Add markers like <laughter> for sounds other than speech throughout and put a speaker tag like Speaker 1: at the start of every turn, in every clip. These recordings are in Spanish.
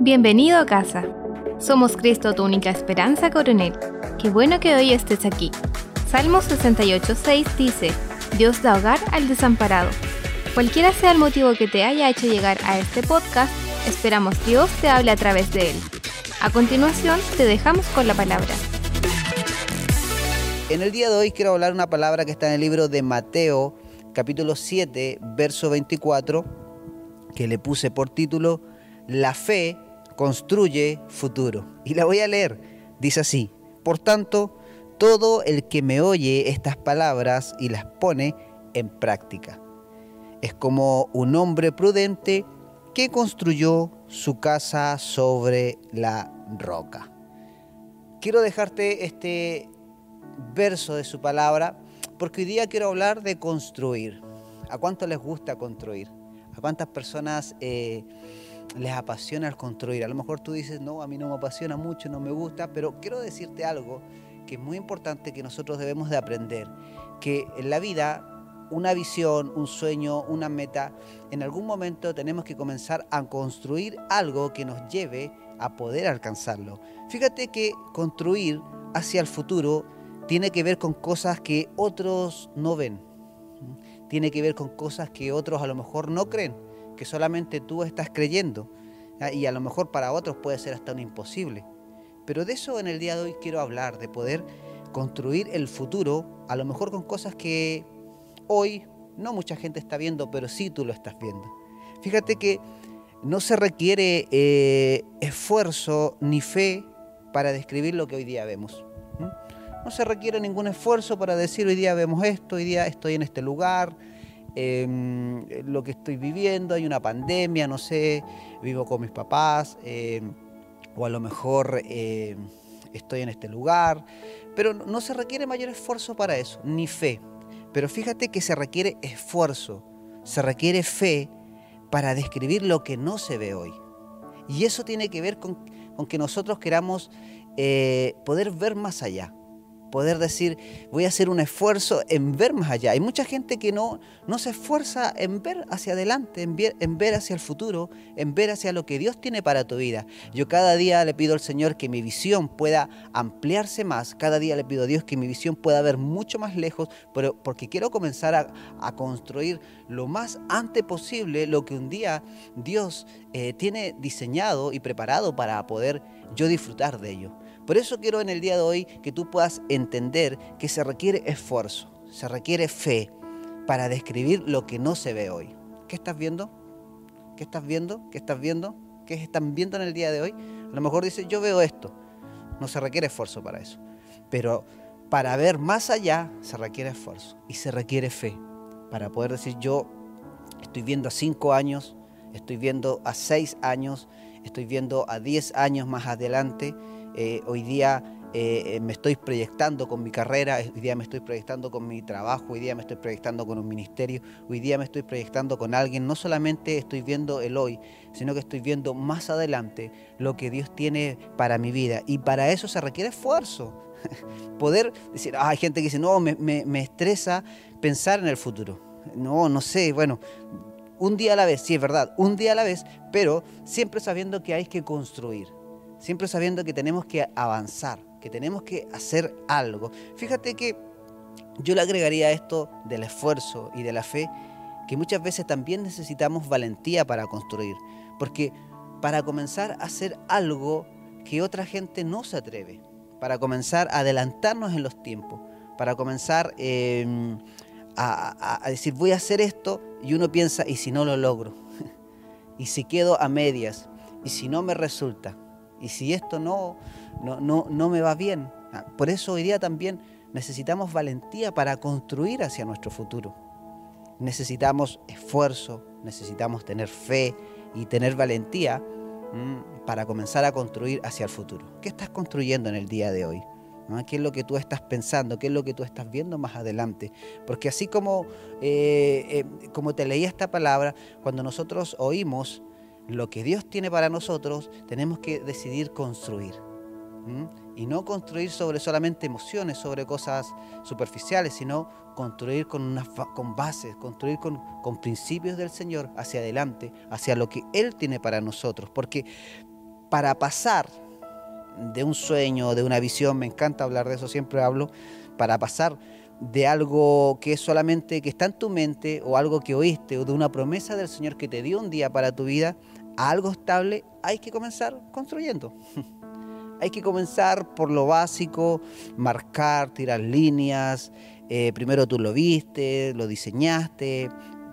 Speaker 1: Bienvenido a casa. Somos Cristo, tu única esperanza, coronel. Qué bueno que hoy estés aquí. Salmo 68.6 dice, Dios da hogar al desamparado. Cualquiera sea el motivo que te haya hecho llegar a este podcast, esperamos Dios te hable a través de él. A continuación, te dejamos con la palabra.
Speaker 2: En el día de hoy quiero hablar una palabra que está en el libro de Mateo, capítulo 7, verso 24, que le puse por título La fe construye futuro. Y la voy a leer. Dice así, por tanto, todo el que me oye estas palabras y las pone en práctica. Es como un hombre prudente que construyó su casa sobre la roca. Quiero dejarte este verso de su palabra porque hoy día quiero hablar de construir. ¿A cuánto les gusta construir? ¿A cuántas personas eh, les apasiona el construir. A lo mejor tú dices, no, a mí no me apasiona mucho, no me gusta, pero quiero decirte algo que es muy importante que nosotros debemos de aprender, que en la vida una visión, un sueño, una meta, en algún momento tenemos que comenzar a construir algo que nos lleve a poder alcanzarlo. Fíjate que construir hacia el futuro tiene que ver con cosas que otros no ven, tiene que ver con cosas que otros a lo mejor no creen que solamente tú estás creyendo. Y a lo mejor para otros puede ser hasta un imposible. Pero de eso en el día de hoy quiero hablar, de poder construir el futuro, a lo mejor con cosas que hoy no mucha gente está viendo, pero sí tú lo estás viendo. Fíjate que no se requiere eh, esfuerzo ni fe para describir lo que hoy día vemos. No se requiere ningún esfuerzo para decir hoy día vemos esto, hoy día estoy en este lugar, Em, lo que estoy viviendo, hay una pandemia, no sé, vivo con mis papás, em, o a lo mejor em, estoy en este lugar, pero no se requiere mayor esfuerzo para eso, ni fe. Pero fíjate que se requiere esfuerzo, se requiere fe para describir lo que no se ve hoy. Y eso tiene que ver con, que nosotros queramos eh, poder ver más allá poder decir, voy a hacer un esfuerzo en ver más allá. Hay mucha gente que no, no se esfuerza en ver hacia adelante, en ver, en ver hacia el futuro, en ver hacia lo que Dios tiene para tu vida. Yo cada día le pido al Señor que mi visión pueda ampliarse más, cada día le pido a Dios que mi visión pueda ver mucho más lejos, pero porque quiero comenzar a, construir lo más antes posible lo que un día Dios eh, tiene diseñado y preparado para poder yo disfrutar de ello. Por eso quiero en el día de hoy que tú puedas entender que se requiere esfuerzo, se requiere fe para describir lo que no se ve hoy. ¿Qué estás viendo? ¿Qué estás viendo? ¿Qué estás viendo? ¿Qué están viendo en el día de hoy? A lo mejor dice, yo veo esto. No se requiere esfuerzo para eso. Pero para ver más allá se requiere esfuerzo y se requiere fe. Para poder decir, yo estoy viendo a cinco años, estoy viendo a seis años, estoy viendo a diez años más adelante eh, hoy día eh, eh, me estoy proyectando con mi carrera, hoy día me estoy proyectando con mi trabajo, hoy día me estoy proyectando con un ministerio, hoy día me estoy proyectando con alguien. No solamente estoy viendo el hoy, sino que estoy viendo más adelante lo que Dios tiene para mi vida. Y para eso se requiere esfuerzo. <laughs> Poder decir, hay gente que dice, no, me estresa pensar en el futuro. No, no sé, bueno, un día a la vez, sí es verdad, un día a la vez, pero siempre sabiendo que hay que construir siempre sabiendo que tenemos que avanzar, que tenemos que hacer algo. Fíjate que yo le agregaría esto del esfuerzo y de la fe, que muchas veces también necesitamos valentía para construir, porque para comenzar a hacer algo que otra gente no se atreve, para comenzar a adelantarnos en los tiempos, para comenzar em, a, a decir voy a hacer esto y uno piensa, ¿y si no lo logro? <laughs> ¿Y si quedo a medias? ¿Y si no me resulta? Y si esto no, no, no, no me va bien. Ah, por eso hoy día también necesitamos valentía para construir hacia nuestro futuro. Necesitamos esfuerzo, necesitamos tener fe y tener valentía mm, para comenzar a construir hacia el futuro. ¿Qué estás construyendo en el día de hoy? ¿Qué es lo que tú estás pensando? ¿Qué es lo que tú estás viendo más adelante? Porque así como, eh, eh, como te leía esta palabra, cuando nosotros oímos lo que Dios tiene para nosotros, tenemos que decidir construir. Y no construir sobre solamente emociones, sobre cosas superficiales, sino construir con, una, con bases, construir con, con principios del Señor hacia adelante, hacia lo que Él tiene para nosotros. Porque para pasar de un sueño, de una visión, me encanta hablar de eso, siempre hablo, para pasar de algo que es solamente que está en tu mente o algo que oíste o de una promesa del Señor que te dio un día para tu vida algo estable, hay que comenzar construyendo. <laughs> hay que comenzar por lo básico, marcar, tirar líneas. Eh, primero tú lo viste, lo diseñaste,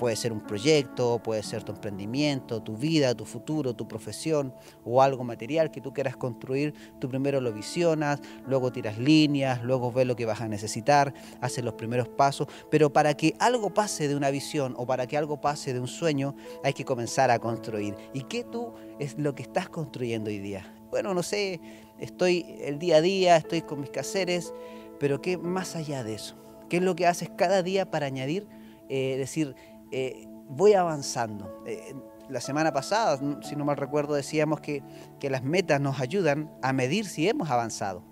Speaker 2: Puede ser un proyecto, puede ser tu emprendimiento, tu vida, tu futuro, tu profesión o algo material que tú quieras construir. Tú primero lo visionas, luego tiras líneas, luego ves lo que vas a necesitar, haces los primeros pasos. Pero para que algo pase de una visión o para que algo pase de un sueño, hay que comenzar a construir. ¿Y qué tú es lo que estás construyendo hoy día? Bueno, no sé, estoy el día a día, estoy con mis caseres, pero ¿qué más allá de eso? ¿Qué es lo que haces cada día para añadir, eh, decir, eh, voy avanzando. Eh, la semana pasada, si no mal recuerdo, decíamos que, las metas nos ayudan a medir si hemos avanzado.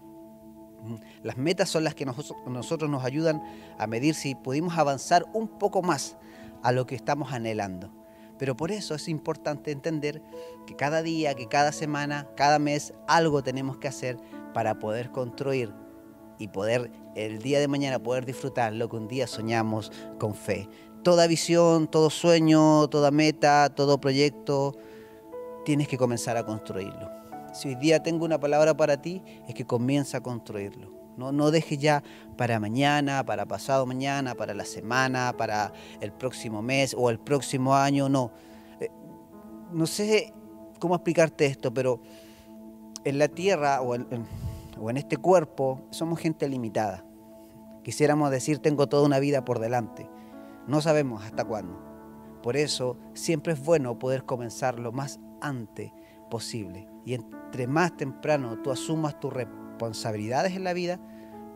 Speaker 2: Las metas son las que nosotros nos ayudan a medir si pudimos avanzar un poco más a lo que estamos anhelando. Pero por eso es importante entender que cada día, que cada semana, cada mes, algo tenemos que hacer para poder construir y poder el día de mañana poder disfrutar lo que un día soñamos con fe toda visión, todo sueño, toda meta, todo proyecto, tienes que comenzar a construirlo. Si hoy día tengo una palabra para ti, es que comienza a construirlo. No, no dejes ya para mañana, para pasado mañana, para la semana, para el próximo mes o el próximo año, no. Eh, no sé cómo explicarte esto, pero en la tierra o o en este cuerpo somos gente limitada. Quisiéramos decir, tengo toda una vida por delante. No sabemos hasta cuándo. Por eso siempre es bueno poder comenzar lo más antes posible. Y entre más temprano tú asumas tus responsabilidades en la vida,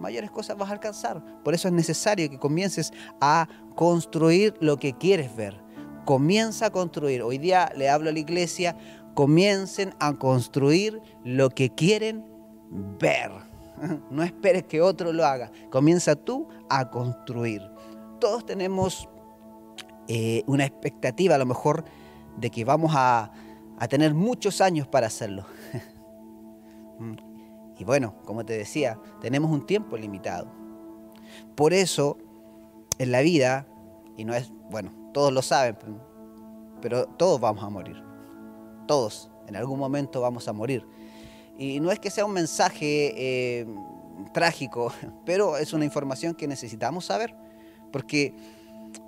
Speaker 2: mayores cosas vas a alcanzar. Por eso es necesario que comiences a construir lo que quieres ver. Comienza a construir. Hoy día le hablo a la iglesia, comiencen a construir lo que quieren ver. <laughs> No esperes que otro lo haga. Comienza tú a construir todos tenemos eh, una expectativa a lo mejor de que vamos a, tener muchos años para hacerlo. <laughs> Mm. y bueno, como te decía, tenemos un tiempo limitado. Por eso, en la vida, y no es, bueno, todos lo saben, pero todos vamos a morir. Todos, en algún momento vamos a morir. Y no es que sea un mensaje eh, trágico, <laughs> pero es una información que necesitamos saber porque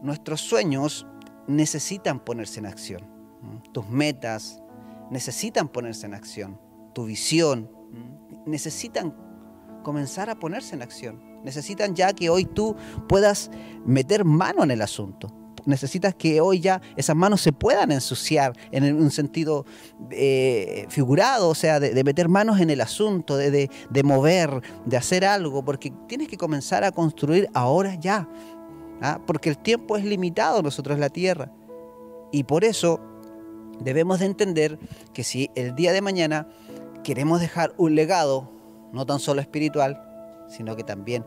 Speaker 2: nuestros sueños necesitan ponerse en acción. Tus metas necesitan ponerse en acción. Tu visión necesitan comenzar a ponerse en acción. Necesitan ya que hoy tú puedas meter mano en el asunto. Necesitas que hoy ya esas manos se puedan ensuciar en un sentido eh, figurado, o sea, de, meter manos en el asunto, de mover, de hacer algo, porque tienes que comenzar a construir ahora ya. ¿Ah? porque el tiempo es limitado nosotros la tierra. Y por eso debemos de entender que si el día de mañana queremos dejar un legado, no tan solo espiritual, sino que también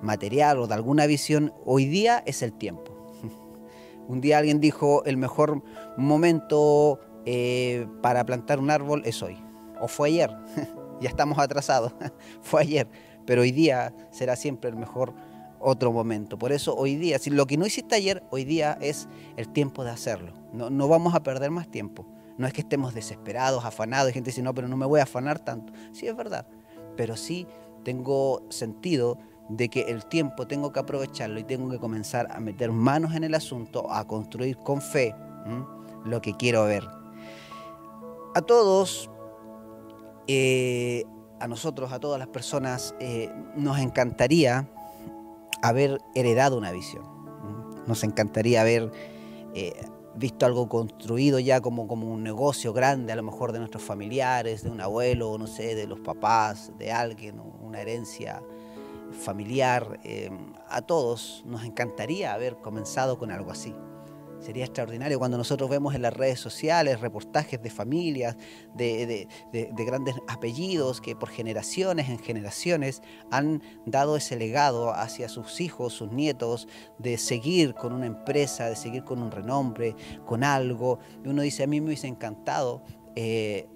Speaker 2: material o de alguna visión, hoy día es el tiempo. <laughs> Un día alguien dijo, el mejor momento eh, para plantar un árbol es hoy, o fue ayer, <laughs> ya estamos atrasados, <laughs> fue ayer, pero hoy día será siempre el mejor otro momento. Por eso hoy día, lo que no hiciste ayer, hoy día es el tiempo de hacerlo. No, no vamos a perder más tiempo. No es que estemos desesperados, afanados, y gente dice, no, pero no me voy a afanar tanto. Sí, es verdad. Pero sí tengo sentido de que el tiempo tengo que aprovecharlo y tengo que comenzar a meter manos en el asunto, a construir con fe lo que quiero ver. A todos, eh, a nosotros, a todas las personas, eh, nos encantaría haber heredado una visión. Nos encantaría haber eh, visto algo construido ya como, como un negocio grande, a lo mejor de nuestros familiares, de un abuelo, no sé, de los papás, de alguien, una herencia familiar. Eh, a todos nos encantaría haber comenzado con algo así. Sería extraordinario cuando nosotros vemos en las redes sociales reportajes de familias, de, grandes apellidos que por generaciones en generaciones han dado ese legado hacia sus hijos, sus nietos, de seguir con una empresa, de seguir con un renombre, con algo. Y uno dice, a mí me hubiese encantado. Eh,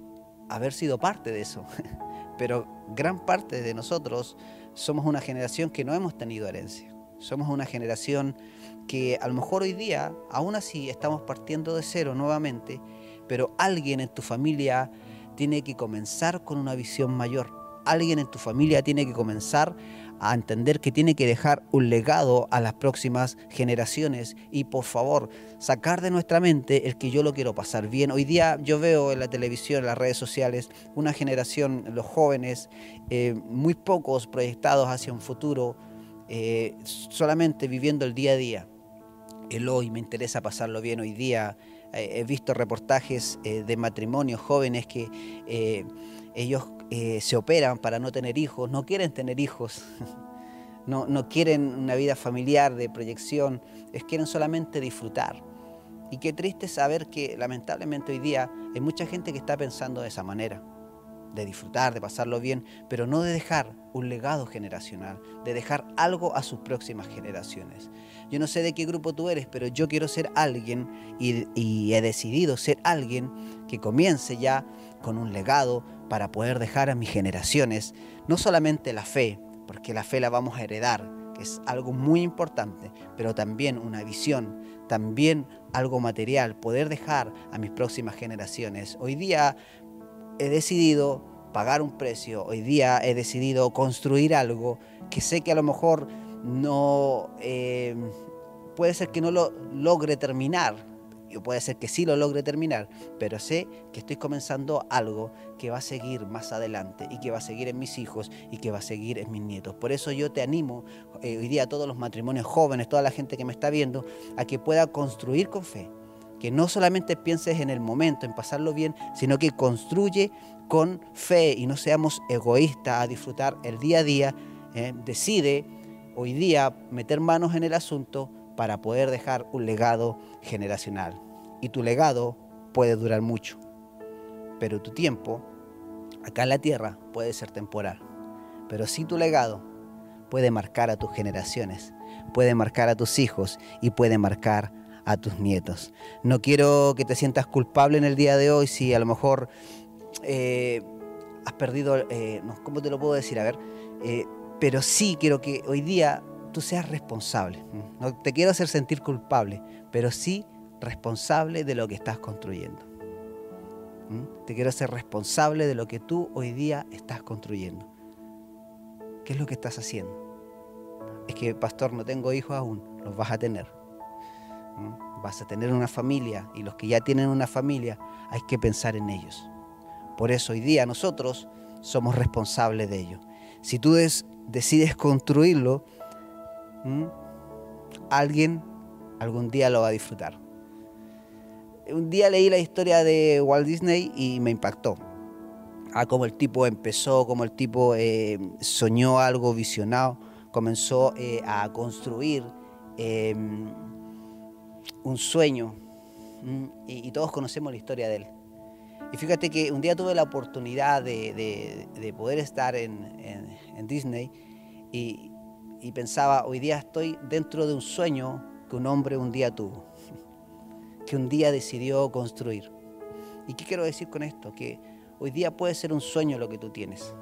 Speaker 2: haber sido parte de eso. <laughs> Pero gran parte de nosotros somos una generación que no hemos tenido herencia. Somos una generación que a lo mejor hoy día, aún así, estamos partiendo de cero nuevamente, pero alguien en tu familia tiene que comenzar con una visión mayor. Alguien en tu familia tiene que comenzar a entender que tiene que dejar un legado a las próximas generaciones y por favor sacar de nuestra mente el que yo lo quiero pasar bien. Hoy día yo veo en la televisión, en las redes sociales, una generación, los jóvenes, eh, muy pocos proyectados hacia un futuro, eh, solamente viviendo el día a día. El hoy me interesa pasarlo bien hoy día. Eh, he visto reportajes de matrimonios jóvenes que ellos eh, se operan para no tener hijos, no quieren tener hijos, <laughs> no, no quieren una vida familiar de proyección, es quieren solamente disfrutar. Y qué triste saber que lamentablemente hoy día hay mucha gente que está pensando de esa manera, de disfrutar, de pasarlo bien, pero no de dejar un legado generacional, de dejar algo a sus próximas generaciones. Yo no sé de qué grupo tú eres, pero yo quiero ser alguien y, he decidido ser alguien que comience ya con un legado, para poder dejar a mis generaciones no solamente la fe, porque la fe la vamos a heredar, que es algo muy importante, pero también una visión, también algo material, poder dejar a mis próximas generaciones. Hoy día he decidido pagar un precio, hoy día he decidido construir algo que sé que a lo mejor no... Eh, puede ser que no lo logre terminar, puede ser que sí lo logre terminar, pero sé que estoy comenzando algo que va a seguir más adelante y que va a seguir en mis hijos y que va a seguir en mis nietos. Por eso yo te animo eh, hoy día a todos los matrimonios jóvenes, toda la gente que me está viendo, a que pueda construir con fe. Que no solamente pienses en el momento, en pasarlo bien, sino que construye con fe y no seamos egoístas a disfrutar el día a día. Eh, decide hoy día meter manos en el asunto para poder dejar un legado generacional y tu legado puede durar mucho, pero tu tiempo acá en la tierra puede ser temporal. Pero si tu legado puede marcar a tus generaciones, puede marcar a tus hijos y puede marcar a tus nietos. No quiero que te sientas culpable en el día de hoy si a lo mejor eh, has perdido, eh, ¿cómo te lo puedo decir? A ver, eh, pero sí quiero que hoy día tú seas responsable. No te quiero hacer sentir culpable, pero sí responsable de lo que estás construyendo. ¿Mm? Te quiero ser responsable de lo que tú hoy día estás construyendo. ¿Qué es lo que estás haciendo? Es que, pastor, no tengo hijos aún, los vas a tener. ¿Mm? Vas a tener una familia y los que ya tienen una familia hay que pensar en ellos. Por eso hoy día nosotros somos responsables de ello. Si tú decides construirlo, alguien algún día lo va a disfrutar un día leí la historia de Walt Disney y me impactó. Ah, cómo el tipo empezó, cómo el tipo eh, soñó algo visionado, comenzó eh, a construir em, un sueño. Y, todos conocemos la historia de él. Y fíjate que un día tuve la oportunidad de, poder estar en, Disney y, y pensaba, hoy día estoy dentro de un sueño que un hombre un día tuvo <laughs> que un día decidió construir. ¿Y qué quiero decir con esto? Que hoy día puede ser un sueño lo que tú tienes,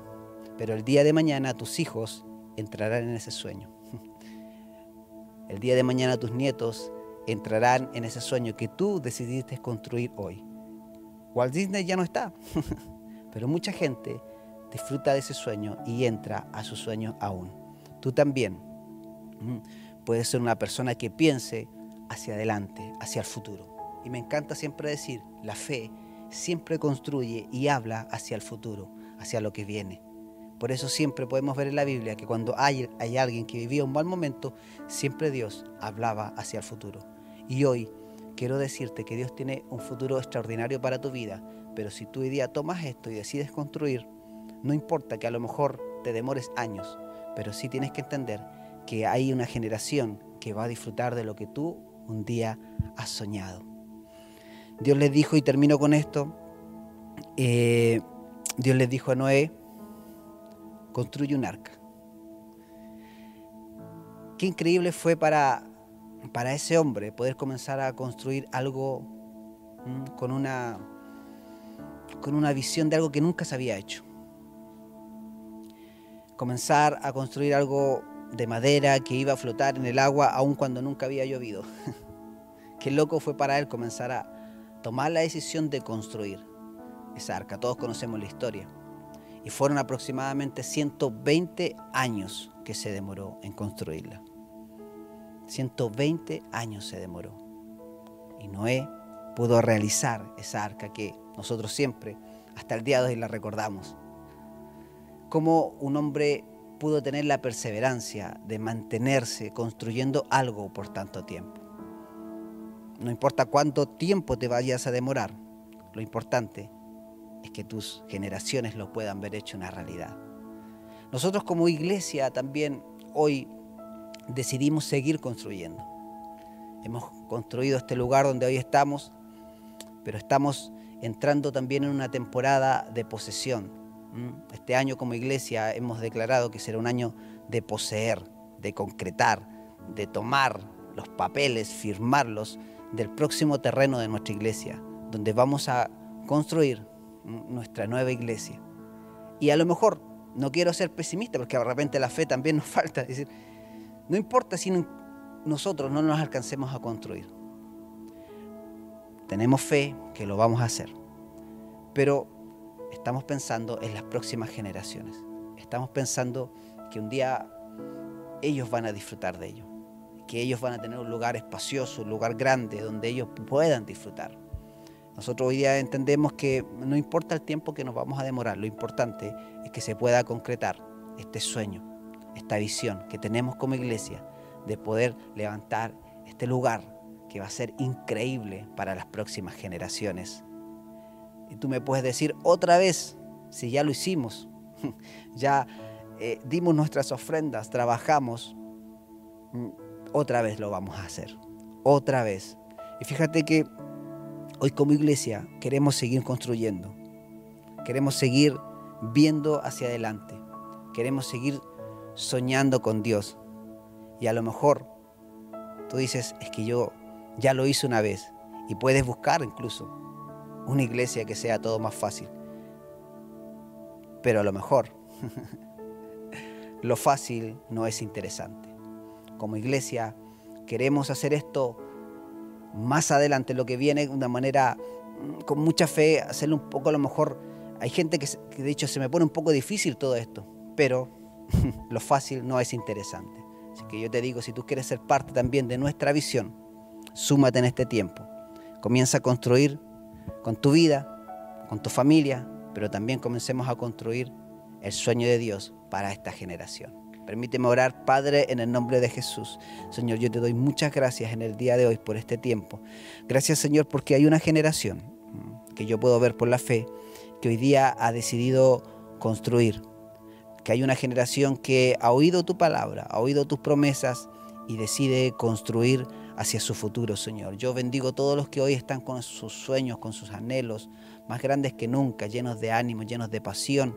Speaker 2: pero el día de mañana tus hijos entrarán en ese sueño. <laughs> El día de mañana tus nietos entrarán en ese sueño que tú decidiste construir hoy. Walt Disney ya no está, <laughs> pero mucha gente disfruta de ese sueño y entra a su sueño aún. Tú también puedes ser una persona que piense hacia adelante, hacia el futuro. Y me encanta siempre decir, la fe siempre construye y habla hacia el futuro, hacia lo que viene. Por eso siempre podemos ver en la Biblia que cuando hay, hay alguien que vivía un mal momento, siempre Dios hablaba hacia el futuro. Y hoy quiero decirte que Dios tiene un futuro extraordinario para tu vida, pero si tú hoy día tomas esto y decides construir, no importa que a lo mejor te demores años, pero sí tienes que entender que hay una generación que va a disfrutar de lo que tú un día has soñado. Dios les dijo, y termino con esto, eh, Dios les dijo a Noé, construye un arca. Qué increíble fue para, para ese hombre poder comenzar a construir algo con una con una visión de algo que nunca se había hecho. Comenzar a construir algo de madera que iba a flotar en el agua aun cuando nunca había llovido. <laughs> Qué loco fue para él comenzar a tomar la decisión de construir esa arca. Todos conocemos la historia. Y fueron aproximadamente 120 años que se demoró en construirla. 120 años se demoró. Y Noé pudo realizar esa arca que nosotros siempre, hasta el día de hoy, la recordamos. Cómo un hombre pudo tener la perseverancia de mantenerse construyendo algo por tanto tiempo. No importa cuánto tiempo te vayas a demorar, lo importante es que tus generaciones lo puedan ver hecho una realidad. Nosotros como iglesia también hoy decidimos seguir construyendo. Hemos construido este lugar donde hoy estamos, pero estamos entrando también en una temporada de posesión. Este año como iglesia hemos declarado que será un año de poseer, de concretar, de tomar los papeles, firmarlos del próximo terreno de nuestra iglesia, donde vamos a construir nuestra nueva iglesia. Y a lo mejor, no quiero ser pesimista, porque de repente la fe también nos <laughs> falta. Es decir, no importa si nosotros no nos alcancemos a construir. Tenemos fe que lo vamos a hacer. Pero estamos pensando en las próximas generaciones. Estamos pensando que un día ellos van a disfrutar de ello. Que ellos van a tener un lugar espacioso, un lugar grande donde ellos puedan disfrutar. Nosotros hoy día entendemos que no importa el tiempo que nos vamos a demorar, lo importante es que se pueda concretar este sueño, esta visión que tenemos como iglesia de poder levantar este lugar que va a ser increíble para las próximas generaciones. Y tú me puedes decir otra vez, si ya lo hicimos, <laughs> ya eh, dimos nuestras ofrendas, trabajamos, mm, otra vez lo vamos a hacer, otra vez. Y fíjate que Hoy como iglesia queremos seguir construyendo, queremos seguir viendo hacia adelante, queremos seguir soñando con Dios. Y a lo mejor tú dices, es que yo ya lo hice una vez y puedes buscar incluso una iglesia que sea todo más fácil. Pero a lo mejor <laughs> lo fácil no es interesante. Como iglesia queremos hacer esto más adelante lo que viene de una manera mm, con mucha fe, hacerlo un poco a lo mejor. Hay gente que, de hecho se me pone un poco difícil todo esto, pero <laughs> lo fácil no es interesante. Así que yo te digo, si tú quieres ser parte también de nuestra visión, súmate en este tiempo. Comienza a construir con tu vida, con tu familia, pero también comencemos a construir el sueño de Dios para esta generación. Permíteme orar, Padre, en el nombre de Jesús. Señor, yo te doy muchas gracias en el día de hoy por este tiempo. Gracias, Señor, porque hay una generación que yo puedo ver por la fe que hoy día ha decidido construir. Que hay una generación que ha oído tu palabra, ha oído tus promesas y decide construir hacia su futuro, Señor. Yo bendigo a todos los que hoy están con sus sueños, con sus anhelos, más grandes que nunca, llenos de ánimo, llenos de pasión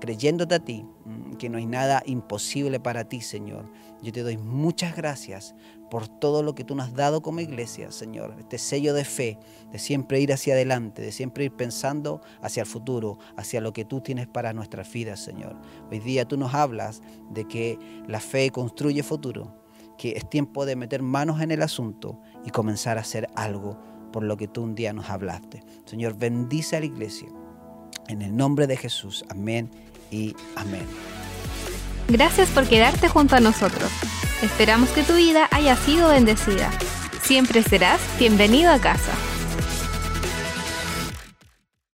Speaker 2: creyéndote a ti, mm, que no hay nada imposible para ti, Señor. Yo te doy muchas gracias por todo lo que tú nos has dado como iglesia, Señor. Este sello de fe, de siempre ir hacia adelante, de siempre ir pensando hacia el futuro, hacia lo que tú tienes para nuestras vidas, Señor. Hoy día tú nos hablas de que la fe construye futuro, que es tiempo de meter manos en el asunto y comenzar a hacer algo por lo que tú un día nos hablaste. Señor, bendice a la iglesia. En el nombre de Jesús. Amén y amén.
Speaker 1: Gracias por quedarte junto a nosotros. Esperamos que tu vida haya sido bendecida. Siempre serás bienvenido a casa.